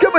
¿Cómo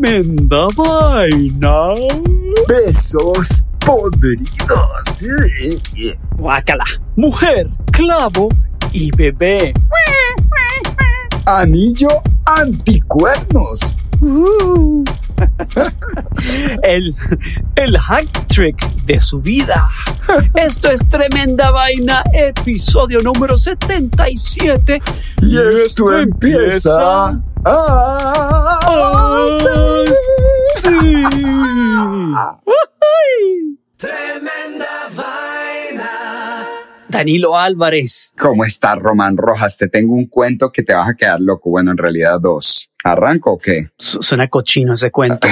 Vaina. Besos podridos. Guácala. Mujer, clavo y bebé. Anillo anticuernos. Uh. el, el hack trick de su vida. Esto es Tremenda Vaina, episodio número 77. Y esto empieza. Ah, sí. Tremenda vaina. Danilo Álvarez. ¿Cómo estás, Román Rojas? Te tengo un cuento que te vas a quedar loco. Bueno, en realidad dos. ¿Arranco o qué? Su- Suena cochino ese cuento.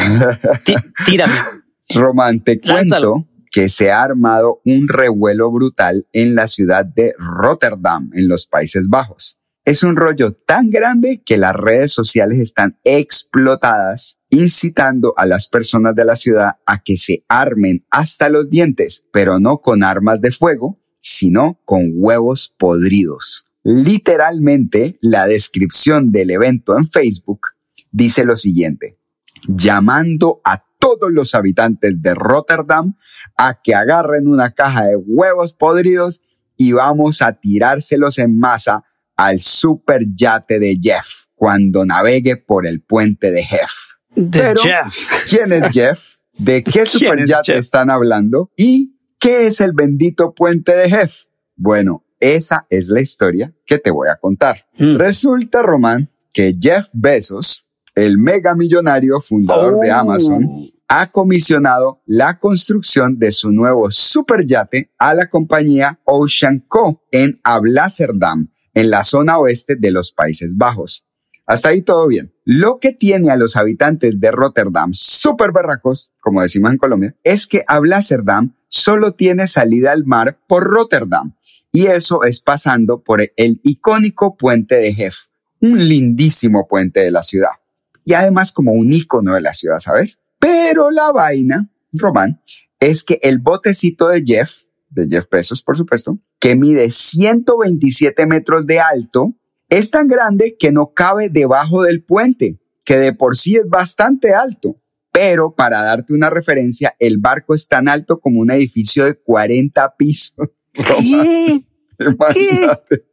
Tí- tírame. Román, te Lánzalo. cuento que se ha armado un revuelo brutal en la ciudad de Rotterdam, en los Países Bajos. Es un rollo tan grande que las redes sociales están explotadas, incitando a las personas de la ciudad a que se armen hasta los dientes, pero no con armas de fuego, sino con huevos podridos. Literalmente, la descripción del evento en Facebook dice lo siguiente llamando a todos los habitantes de Rotterdam a que agarren una caja de huevos podridos y vamos a tirárselos en masa al super yate de Jeff cuando navegue por el puente de Jeff. De Pero- Jeff. ¿Quién es Jeff? ¿De qué ¿Quién super es están hablando? ¿Y qué es el bendito puente de Jeff? Bueno, esa es la historia que te voy a contar. Mm. Resulta, Román, que Jeff Bezos, el mega millonario fundador de Oh. Amazon, ha comisionado la construcción de su nuevo superyate a la compañía Ocean Co. en Ablazerdam, en la zona oeste de los Países Bajos. Hasta ahí todo bien. Lo que tiene a los habitantes de Rotterdam súper barracos, como decimos en Colombia, es que Ablazerdam solo tiene salida al mar por Rotterdam. Y eso es pasando por el icónico puente de Jeff, un lindísimo puente de la ciudad. Y además como un icono de la ciudad, ¿sabes? Pero la vaina, Román, es que el botecito de Jeff, de Jeff Bezos, por supuesto, que mide 127 metros de alto, es tan grande que no cabe debajo del puente, que de por sí es bastante alto. Pero para darte una referencia, el barco es tan alto como un edificio de 40 pisos. ¿Qué? Imagínate.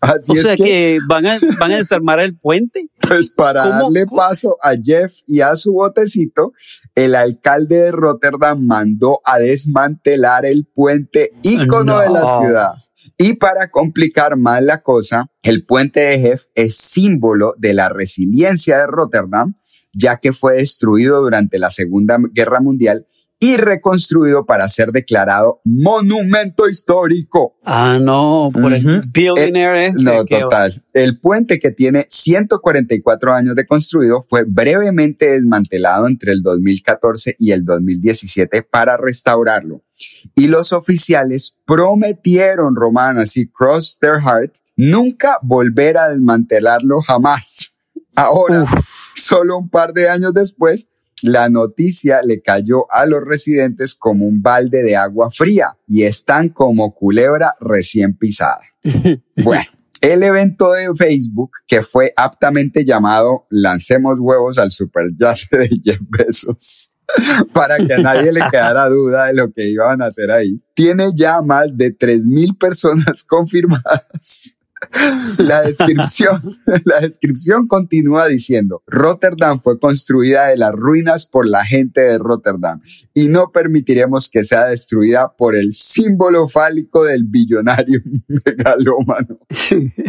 Así O es sea que, que, van, a, van a desarmar el puente. pues para ¿Cómo? darle paso a Jeff y a su botecito, el alcalde de Rotterdam mandó a desmantelar el puente ícono de la ciudad. Y para complicar más la cosa, el puente de Jeff es símbolo de la resiliencia de Rotterdam, ya que fue destruido durante la Segunda Guerra Mundial y reconstruido para ser declarado monumento histórico. Ah, no, por el Ujú. billionaire este. No, que- total. El puente que tiene 144 años de construido fue brevemente desmantelado entre el 2014 y el 2017 para restaurarlo. Y los oficiales prometieron, Román, así cross their heart, nunca volver a desmantelarlo jamás. Ahora, solo un par de años después, la noticia le cayó a los residentes como un balde de agua fría y están como culebra recién pisada. Bueno, el evento de Facebook, que fue aptamente llamado Lancemos huevos al superyate de Jeff Bezos, para que a nadie le quedara duda de lo que iban a hacer ahí, tiene ya más de 3.000 personas confirmadas La descripción, la descripción continúa diciendo, Rotterdam fue construida de las ruinas por la gente de Rotterdam y no permitiremos que sea destruida por el símbolo fálico del billonario megalómano.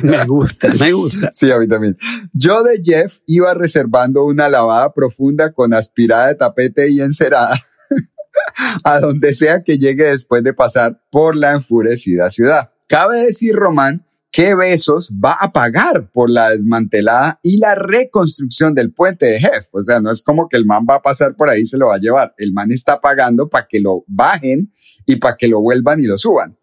me gusta, me gusta. Sí, a mí también. Yo de Jeff iba reservando una lavada profunda con aspirada de tapete y encerada a donde sea que llegue después de pasar por la enfurecida ciudad. Cabe decir, Román, que Besos va a pagar por la desmantelada y la reconstrucción del puente de Jeff. O sea, no es como que el man va a pasar por ahí y se lo va a llevar. El man está pagando para que lo bajen y para que lo vuelvan y lo suban.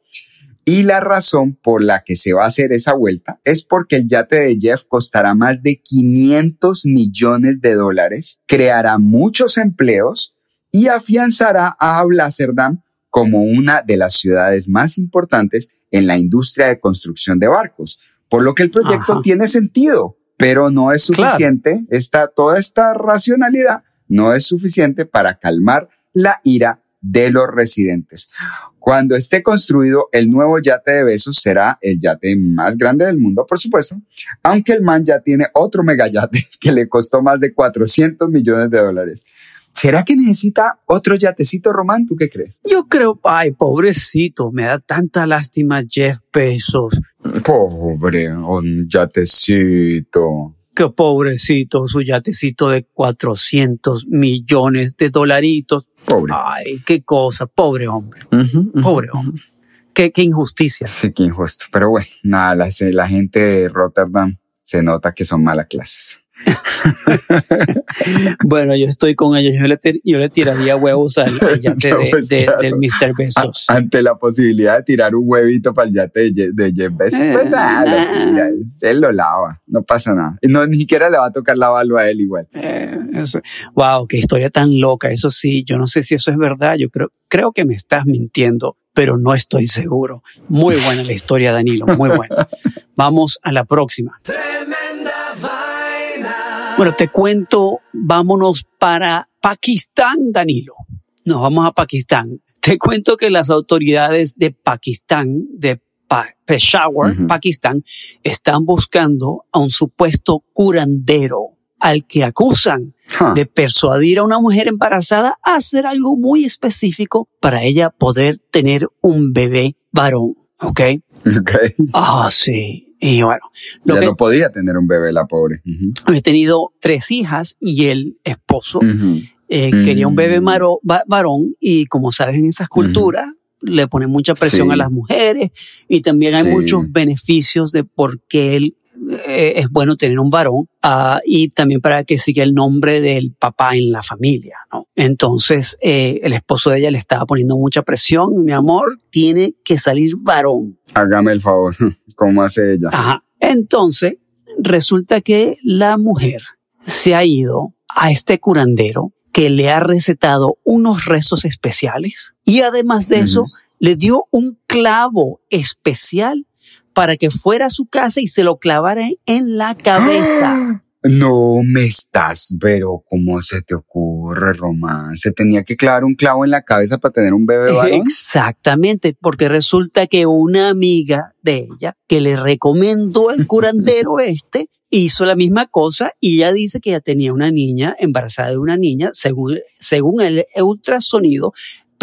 Y la razón por la que se va a hacer esa vuelta es porque el yate de Jeff costará más de 500 millones de dólares, creará muchos empleos y afianzará a Amsterdam como una de las ciudades más importantes en la industria de construcción de barcos, por lo que el proyecto tiene sentido, pero no es suficiente. toda esta racionalidad no es suficiente para calmar la ira de los residentes. Cuando esté construido, el nuevo yate de Besos será el yate más grande del mundo, por supuesto, aunque el man ya tiene otro megayate que le costó más de 400 millones de dólares. ¿Será que necesita otro yatecito, Román? ¿Tú qué crees? Yo creo, ay, pobrecito, me da tanta lástima Jeff Bezos. Pobre, un yatecito. Qué pobrecito, su yatecito de 400 millones de dolaritos. Pobre. Ay, qué cosa, pobre hombre. Pobre hombre. Qué, qué, injusticia. Sí, qué injusto. Pero bueno, nada, la, la gente de Rotterdam se nota que son malas clases. bueno, yo estoy con ellos. Yo le, yo le tiraría huevos al, yate pues del Mr. Besos. ante la posibilidad de tirar un huevito para el yate de, Jeff Bezos, pues ah, lo Él lo lava, no pasa nada. No, ni siquiera le va a tocar lavarlo a él igual. Eh, wow, qué historia tan loca. Eso sí, yo no sé si eso es verdad. Yo creo, creo que me estás mintiendo, pero no estoy seguro. Muy buena la historia, Danilo, muy buena. Vamos a la próxima. Bueno, te cuento, vámonos para Pakistán, Danilo. Nos vamos a Pakistán. Te cuento que las autoridades de Pakistán, de Peshawar, Pakistán, están buscando a un supuesto curandero al que acusan de persuadir a una mujer embarazada a hacer algo muy específico para ella poder tener un bebé varón. ¿Ok? Ok. Ah, sí. Y bueno, ya no podía tener un bebé la pobre. He tenido tres hijas y el esposo eh, quería un bebé maro, varón y como sabes en esas culturas le ponen mucha presión a las mujeres y también hay muchos beneficios de por qué él eh, es bueno tener un varón uh, y también para que siga el nombre del papá en la familia. ¿no? Entonces eh, el esposo de ella le estaba poniendo mucha presión, mi amor, tiene que salir varón. Hágame el favor, ¿cómo hace ella? Ajá. Entonces resulta que la mujer se ha ido a este curandero que le ha recetado unos rezos especiales y además de eso le dio un clavo especial para que fuera a su casa y se lo clavara en la cabeza. No me estás, pero ¿cómo se te ocurre, Román? ¿Se tenía que clavar un clavo en la cabeza para tener un bebé varón? Exactamente, porque resulta que una amiga de ella que le recomendó el curandero este hizo la misma cosa y ella dice que ya tenía una niña, embarazada de una niña, según, según el ultrasonido,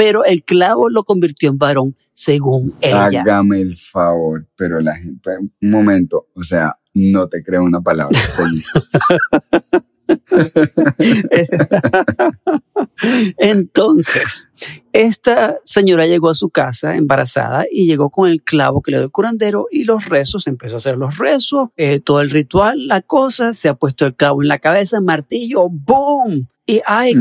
pero el clavo lo convirtió en varón según ella. Hágame el favor, pero la gente, un momento, o sea, no te creo una palabra. Entonces, esta señora llegó a su casa embarazada y llegó con el clavo que le dio el curandero y los rezos, empezó a hacer los rezos, eh, todo el ritual, la cosa, se ha puesto el clavo en la cabeza, martillo, ¡boom! Y ay,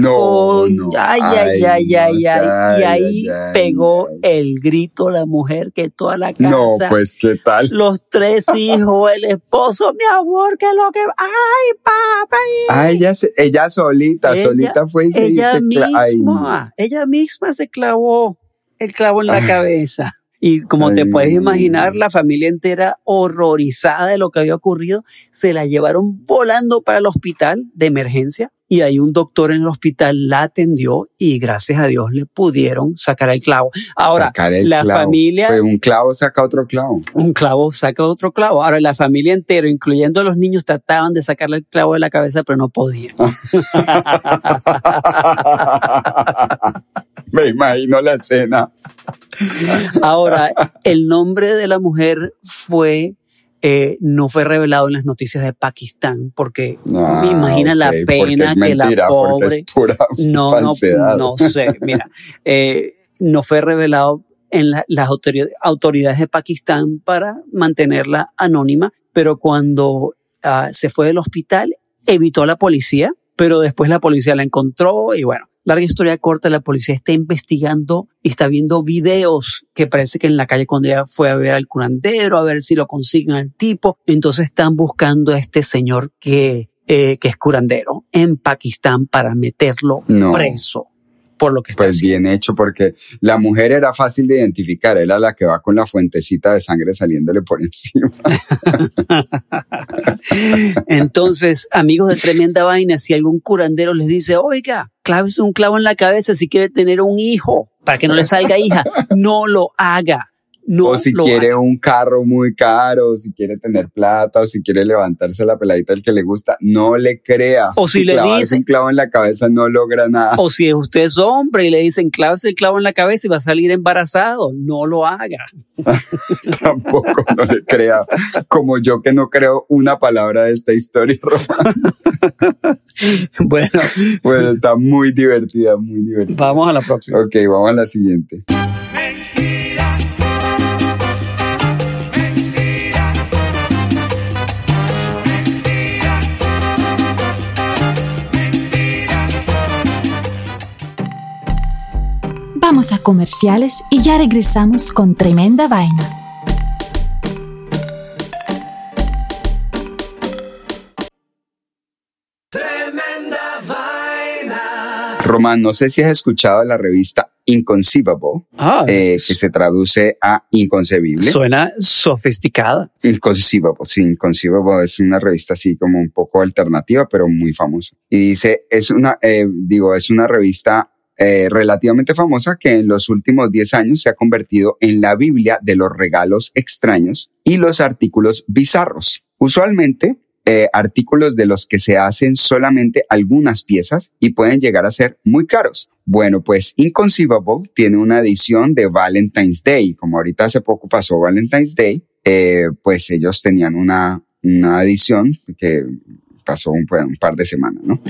ay, ay, ay, ay, ay, y ahí pegó el grito la mujer que toda la casa. No, pues qué tal. Los tres hijos, el esposo, mi amor, que lo que, ay, papá. Ay, ella, ella solita, solita fue y se ella misma, ella misma se clavó el clavo en la cabeza. Y como te puedes imaginar, la familia entera horrorizada de lo que había ocurrido, se la llevaron volando para el hospital de emergencia y ahí un doctor en el hospital la atendió y gracias a Dios le pudieron sacar el clavo. Ahora, la familia... Pues un clavo saca otro clavo. Un clavo saca otro clavo. Ahora, la familia entera, incluyendo los niños, trataban de sacarle el clavo de la cabeza, pero no podían. Me imagino la escena. Ahora, el nombre de la mujer fue eh, no fue revelado en las noticias de Pakistán porque me imagina la pena que la pobre no, no, no sé mira eh, no fue revelado en las autoridades de Pakistán para mantenerla anónima pero cuando ah, se fue del hospital evitó a la policía pero después la policía la encontró y bueno larga historia corta, la policía está investigando y está viendo videos que parece que en la calle cuando ella fue a ver al curandero, a ver si lo consiguen al tipo. Entonces están buscando a este señor que, eh, que es curandero en Pakistán para meterlo preso por lo que está Pues bien hecho, porque la mujer era fácil de identificar, era la que va con la fuentecita de sangre saliéndole por encima. Entonces, amigos de Tremenda Vaina, si algún curandero les dice, oiga, claves un clavo en la cabeza si quiere tener un hijo, para que no le salga hija, no lo haga o si quiere un carro muy caro, o si quiere tener plata, o si quiere levantarse la peladita del que le gusta, no le crea. O si le dice un clavo en la cabeza no logra nada. O si usted es hombre y le dicen claves el clavo en la cabeza y va a salir embarazado, no lo haga. Tampoco no le crea, como yo que no creo una palabra de esta historia. bueno, bueno, está muy divertida, muy divertida. Vamos a la próxima. Ok, vamos a la siguiente. Vamos a comerciales y ya regresamos con tremenda vaina. Tremenda vaina. Román, no sé si has escuchado la revista Inconceivable, ah, eh, que se traduce a inconcebible. Suena sofisticada. Inconceivable, sí, Inconceivable es una revista así como un poco alternativa, pero muy famosa. Y dice, es una, eh, digo, es una revista eh, relativamente famosa que en los últimos 10 años se ha convertido en la Biblia de los regalos extraños y los artículos bizarros. Usualmente, eh, artículos de los que se hacen solamente algunas piezas y pueden llegar a ser muy caros. Bueno, pues Inconceivable tiene una edición de Valentine's Day. Como ahorita hace poco pasó Valentine's Day, eh, pues ellos tenían una, una edición que pasó un, un par de semanas, ¿no?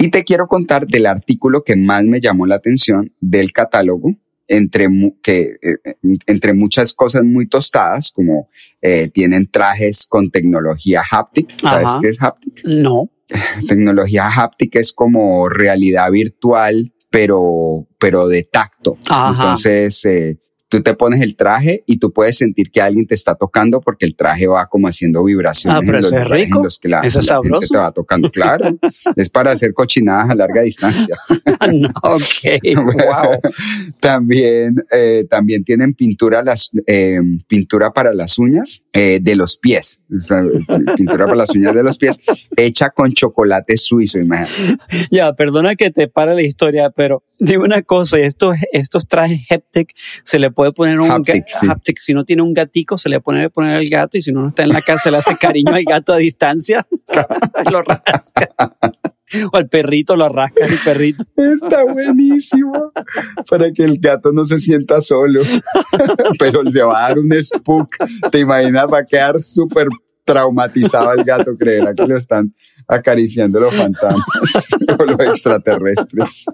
Y te quiero contar del artículo que más me llamó la atención del catálogo, entre, que, eh, entre muchas cosas muy tostadas, como eh, tienen trajes con tecnología haptic. ¿Sabes qué es haptic? No. Tecnología haptic es como realidad virtual, pero, pero de tacto. Entonces, eh, tú te pones el traje y tú puedes sentir que alguien te está tocando porque el traje va como haciendo vibraciones ah, pero en, los, es rico. que la, eso es sabroso. te va tocando, claro. es para hacer cochinadas a larga distancia. no, ok, wow. también, eh, también tienen pintura, las, eh, pintura para las uñas eh, de los pies. pintura para las uñas de los pies hecha con chocolate suizo, imagínate. Ya, perdona que te para la historia, pero dime una cosa, estos, estos trajes Heptic se le puede poner un haptic, Si no tiene un gatico, se le puede poner al gato y si uno no está en la casa, le hace cariño al gato a distancia. lo rasca. O al perrito lo rasca el perrito. Está buenísimo. Para que el gato no se sienta solo. Pero se va a dar un spook. Te imaginas, va a quedar súper traumatizado el gato. Creerá que lo están acariciando los fantasmas o los extraterrestres.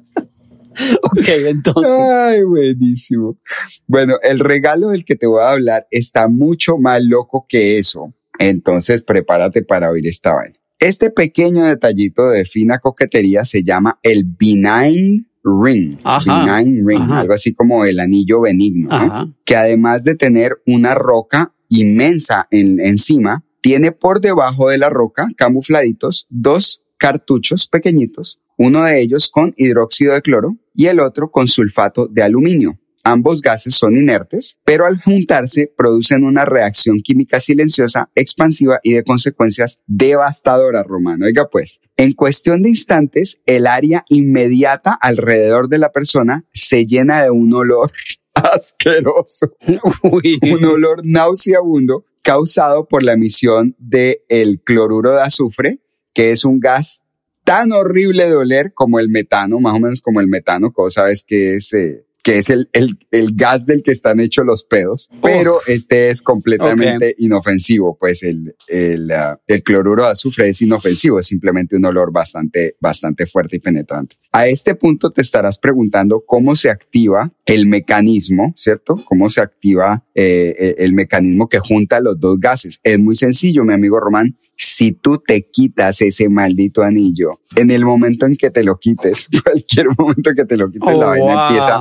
ok, entonces. Ay, buenísimo. Bueno, el regalo del que te voy a hablar está mucho más loco que eso. Entonces, prepárate para oír esta vaina. Este pequeño detallito de fina coquetería se llama el benign ring. benign ring, algo así como el anillo benigno, que además de tener una roca inmensa en, encima, tiene por debajo de la roca, camufladitos, dos cartuchos pequeñitos, uno de ellos con hidróxido de cloro y el otro con sulfato de aluminio. Ambos gases son inertes, pero al juntarse producen una reacción química silenciosa, expansiva y de consecuencias devastadoras, Romano. Oiga pues, en cuestión de instantes, el área inmediata alrededor de la persona se llena de un olor asqueroso, un olor nauseabundo causado por la emisión del el cloruro de azufre, que es un gas tan horrible de oler como el metano, más o menos como el metano, cosa sabes que es eh, que es el, el, el, gas del que están hechos los pedos, pero este es completamente inofensivo, pues el, el, uh, el, cloruro de azufre es inofensivo, es simplemente un olor bastante, bastante fuerte y penetrante. A este punto te estarás preguntando cómo se activa el mecanismo, ¿cierto? ¿Cómo se activa eh, el mecanismo que junta los dos gases? Es muy sencillo, mi amigo Román si tú te quitas ese maldito anillo, en el momento en que te lo quites, cualquier momento que te lo quites, la vaina empieza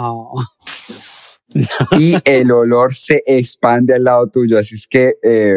y el olor se expande al lado tuyo. Así es que eh,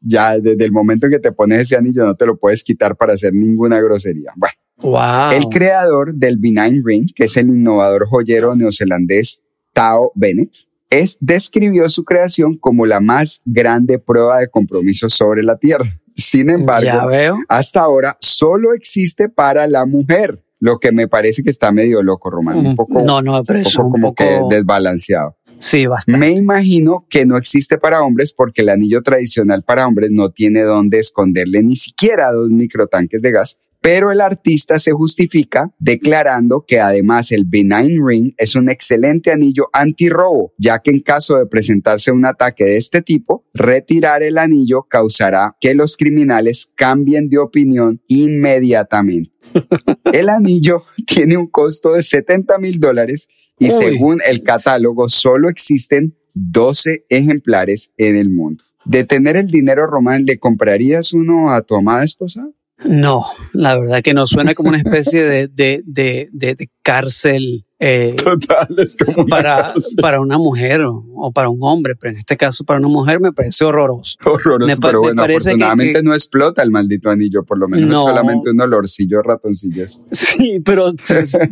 ya desde el momento en que te pones ese anillo no te lo puedes quitar para hacer ninguna grosería. Bueno, wow. el creador del Benign Ring, que es el innovador joyero neozelandés Tao Bennett, es, describió su creación como la más grande prueba de compromiso sobre la Tierra. Sin embargo, hasta ahora solo existe para la mujer, lo que me parece que está medio loco, Román. Un mm, poco, no, no, pero un poco como que desbalanceado. Sí, bastante. Me imagino que no existe para hombres porque el anillo tradicional para hombres no tiene dónde esconderle ni siquiera dos microtanques de gas pero el artista se justifica declarando que además el Benign Ring es un excelente anillo antirrobo, ya que en caso de presentarse un ataque de este tipo, retirar el anillo causará que los criminales cambien de opinión inmediatamente. el anillo tiene un costo de 70 mil dólares y según el catálogo solo existen 12 ejemplares en el mundo. De tener el dinero, Román, ¿le comprarías uno a tu amada esposa? No, la verdad que no suena como una especie de, de, de, de cárcel eh, Total, es como para, para una mujer o, para un hombre, pero en este caso para una mujer me parece horroroso. Horroroso, pero bueno, afortunadamente no explota el maldito anillo, por lo menos es solamente un olorcillo ratoncillas. Sí, pero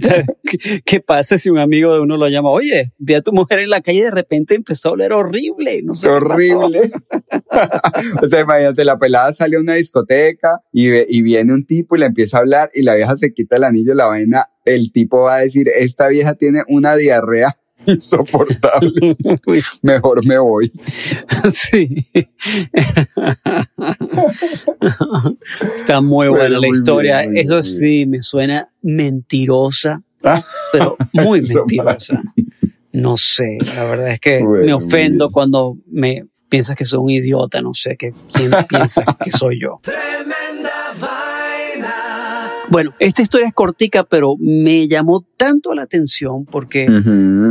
¿qué, pasa si un amigo de uno lo llama? Oye, vi a tu mujer en la calle y de repente empezó a oler horrible, no sé. Horrible. o sea, imagínate, la pelada sale a una discoteca y, y viene un tipo y le empieza a hablar y la vieja se quita el anillo, la vaina el tipo va a decir, esta vieja tiene una diarrea insoportable. Mejor me voy. Sí. Está muy buena la historia. Eso sí, me suena mentirosa, ah. pero muy mentirosa. No sé, la verdad es que me ofendo cuando me piensas que soy un idiota, no sé, que quién piensa que soy yo. Bueno, esta historia es cortica, pero me llamó tanto la atención porque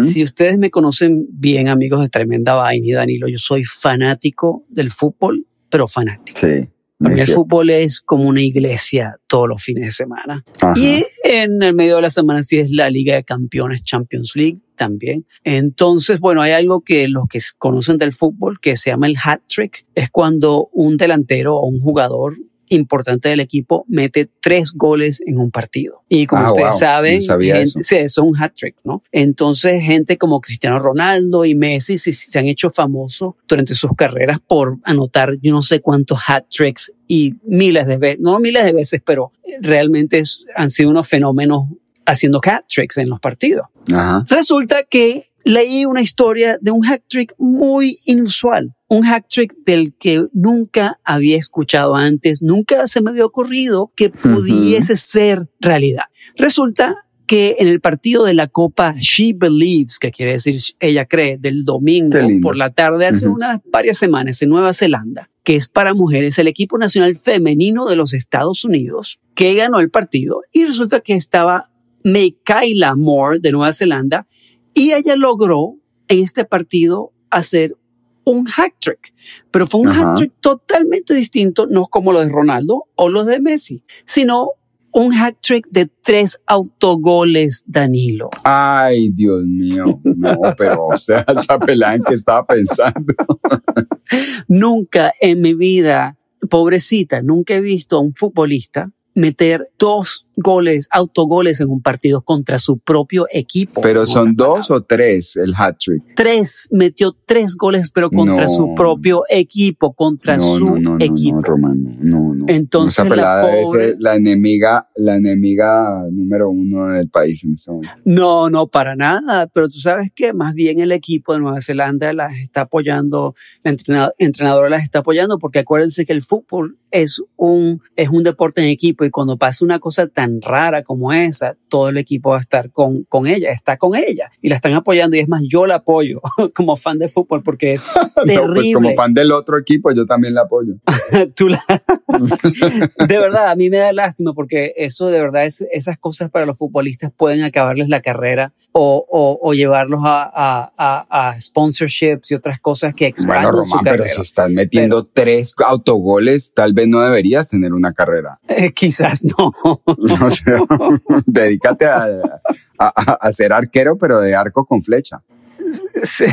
si ustedes me conocen bien, amigos de Tremenda Vaina y Danilo, yo soy fanático del fútbol, pero fanático. Sí. Para mí el fútbol es como una iglesia todos los fines de semana. Y en el medio de la semana sí es la Liga de Campeones Champions League también. Entonces, bueno, hay algo que los que conocen del fútbol que se llama el hat trick. Es cuando un delantero o un jugador importante del equipo mete tres goles en un partido. Y como ah, ustedes saben, eso. Sí, es un hat trick, ¿no? Entonces, gente como Cristiano Ronaldo y Messi se han hecho famosos durante sus carreras por anotar yo no sé cuántos hat tricks y miles de veces, no miles de veces, pero realmente han sido unos fenómenos haciendo hat tricks en los partidos. Resulta que leí una historia de un hat trick muy inusual, un hat trick del que nunca había escuchado antes, nunca se me había ocurrido que pudiese ser realidad. Resulta que en el partido de la Copa She Believes, que quiere decir ella cree, del domingo por la tarde hace unas varias semanas en Nueva Zelanda, que es para mujeres, el equipo nacional femenino de los Estados Unidos, que ganó el partido y resulta que estaba Mikaela Moore de Nueva Zelanda y ella logró en este partido hacer un hack trick, pero fue un hack trick totalmente distinto, no como los de Ronaldo o los de Messi, sino un hack trick de tres autogoles, Danilo. Ay, Dios mío, no, pero o sea, esa pelada en que estaba pensando. nunca en mi vida, pobrecita, nunca he visto a un futbolista meter dos goles, autogoles en un partido contra su propio equipo. Pero son dos o tres el hat trick. Tres, metió tres goles, pero contra su propio equipo, contra su equipo. No, Romano, no, no. Entonces, la, pobre... la enemiga, la enemiga número uno del país en este momento. No, no, para nada. Pero tú sabes que más bien el equipo de Nueva Zelanda las está apoyando, la entrenadora las está apoyando, porque acuérdense que el fútbol es un, es un deporte en equipo y cuando pasa una cosa tan rara como esa, todo el equipo va a estar con, con ella, está con ella y la están apoyando y es más, yo la apoyo como fan de fútbol porque es terrible. No, pues como fan del otro equipo, yo también la apoyo. de verdad, a mí me da lástima porque eso de verdad es, esas cosas para los futbolistas pueden acabarles la carrera o, o, o llevarlos a, a, a, sponsorships y otras cosas que expanden bueno, Román, pero si están metiendo tres autogoles, tal vez no deberías tener una carrera. Eh, quizás no. dedícate a, ser arquero, pero de arco con flecha.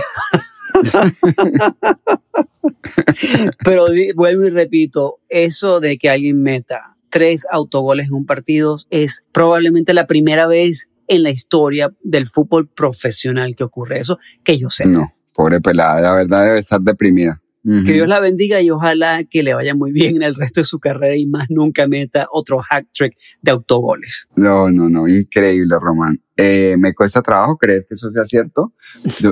pero vuelvo y repito, eso de que alguien meta tres autogoles en un partido es probablemente la primera vez en la historia del fútbol profesional que ocurre eso, que yo sé. No, pobre pelada, la verdad debe estar deprimida. Que Dios la bendiga y ojalá que le vaya muy bien en el resto de su carrera y más nunca meta otro hack trick de autogoles. No, no, no, increíble, Román. Eh, me cuesta trabajo creer que eso sea cierto.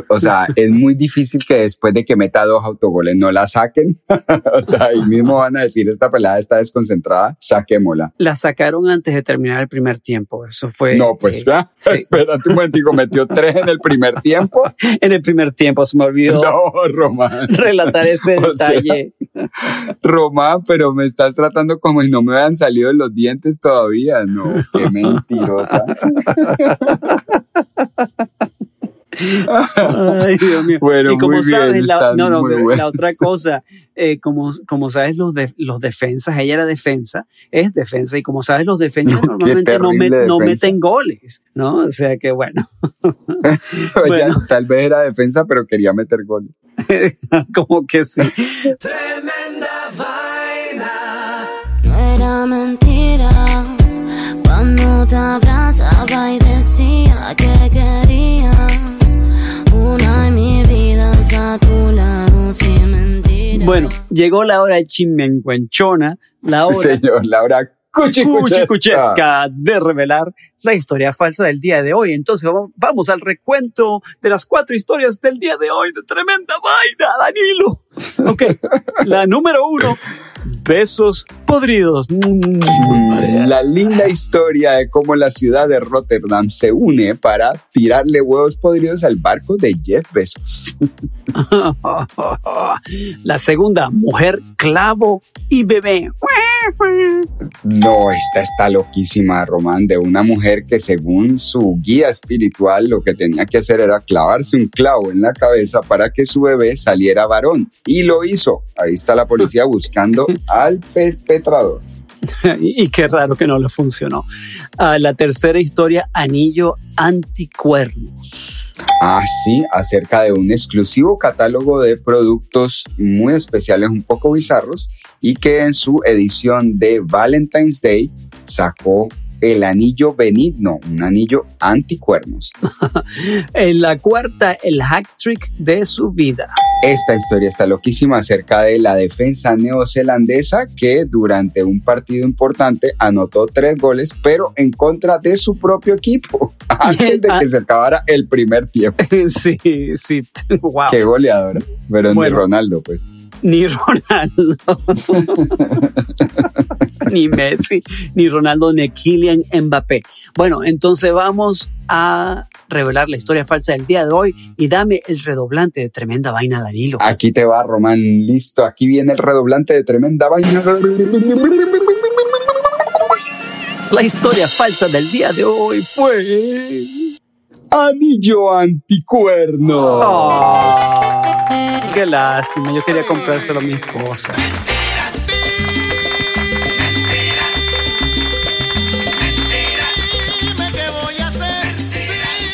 O sea, es muy difícil que después de que meta dos autogoles no la saquen. o sea, ahí mismo van a decir, esta pelada está desconcentrada, saquémosla. La sacaron antes de terminar el primer tiempo. Eso fue... No, pues, eh, espérate un momentico, metió tres en el primer tiempo. en el primer tiempo, se me olvidó. No, Román. Relatar ese detalle. Román, pero me estás tratando como si no me hubieran salido los dientes todavía. No, qué mentirota. Ay, Dios mío. Bueno, y como sabes, la, no, no, la otra cosa, eh, como, como sabes, los, de, los defensas, ella era defensa, es defensa, y como sabes, los defensas normalmente no, no, meten goles, ¿no? O sea que bueno. bueno. tal vez era defensa, pero quería meter goles. como que sí. Tremenda vaina. No era mentira te abrazaba y decía que quería una mi vida a tu lado sin mentira. Bueno, llegó la hora de chimenguenchona, la hora... Señor, la hora cuchicuchesca de revelar la historia falsa del día de hoy. Entonces vamos, vamos, al recuento de las cuatro historias del día de hoy de tremenda vaina, Danilo. Ok, la número uno besos podridos. Mm. La linda historia de cómo la ciudad de Rotterdam se une para tirarle huevos podridos al barco de Jeff Bezos. La segunda, mujer, clavo y bebé. No, esta está loquísima, Román, de una mujer que según su guía espiritual lo que tenía que hacer era clavarse un clavo en la cabeza para que su bebé saliera varón. Y lo hizo. Ahí está la policía buscando al perpetrador. y qué raro que no le funcionó. Ah, la tercera historia, anillo anticuernos. Ah, sí, acerca de un exclusivo catálogo de productos muy especiales, un poco bizarros, y que en su edición de Valentine's Day sacó el anillo benigno, un anillo anticuernos. en la cuarta, el hack trick de su vida. Esta historia está loquísima acerca de la defensa neozelandesa que durante un partido importante anotó tres goles, pero en contra de su propio equipo, antes de que se acabara el primer tiempo. Sí, sí, wow. Qué goleadora, pero ni Ronaldo, pues. Ni Ronaldo. ni Messi, ni Ronaldo, ni Kylian Mbappé. Bueno, entonces vamos a revelar la historia falsa del día de hoy y dame el redoblante de tremenda vaina, Danilo. Aquí te va, Román. Listo, aquí viene el redoblante de tremenda vaina. La historia falsa del día de hoy fue... Anillo anticuerno. Oh, qué lástima, yo quería comprárselo a mi esposa.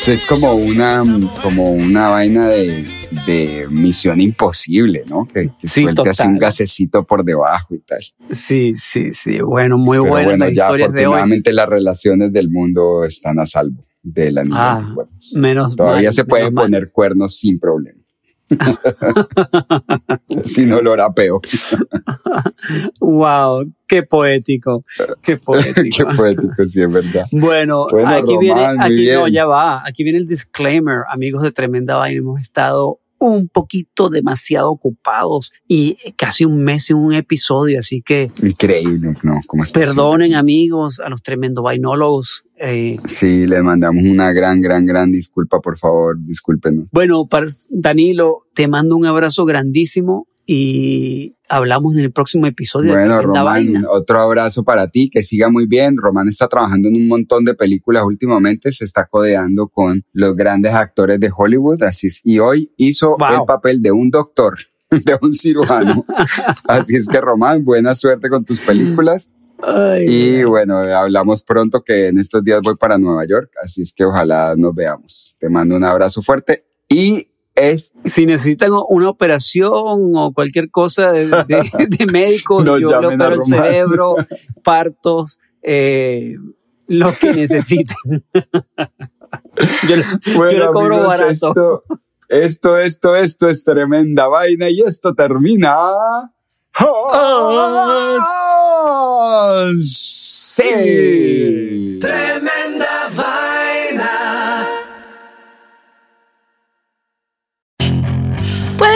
es como una, como una vaina de, de Misión Imposible, ¿no? Que, suelte así un gasecito por debajo y tal. Sí, sí, sí. Bueno, muy buenas bueno, las ya afortunadamente las relaciones del mundo están a salvo de la niña ah, Menos Todavía se pueden poner cuernos sin problema. Sin olor a peo. wow, qué poético, qué poético. qué poético, sí, es verdad. Bueno, aquí viene, aquí no, ya va, aquí viene el disclaimer, amigos de Tremenda Vaina, hemos estado un poquito demasiado ocupados y casi un mes en un episodio, así que... Increíble, ¿no? ¿Cómo es perdonen amigos, a los tremendo vainólogos. Eh, sí, le mandamos una gran, gran, gran disculpa, por favor, discúlpenos. Bueno, para Danilo, te mando un abrazo grandísimo y hablamos en el próximo episodio. Bueno, Román, otro abrazo para ti, que siga muy bien. Román está trabajando en un montón de películas últimamente, se está codeando con los grandes actores de Hollywood, así es, y hoy hizo el papel de un doctor, de un cirujano. así es que Román, buena suerte con tus películas. Y bueno, hablamos pronto que en estos días voy para Nueva York, así es que ojalá nos veamos. Te mando un abrazo fuerte y es... Si necesitan una operación o cualquier cosa de, de, médico, yo le opero el cerebro, partos, eh, lo que necesiten. yo, le cobro barato. Esto, esto, esto, es tremenda vaina y esto termina... ¡Oh! ¡Sí!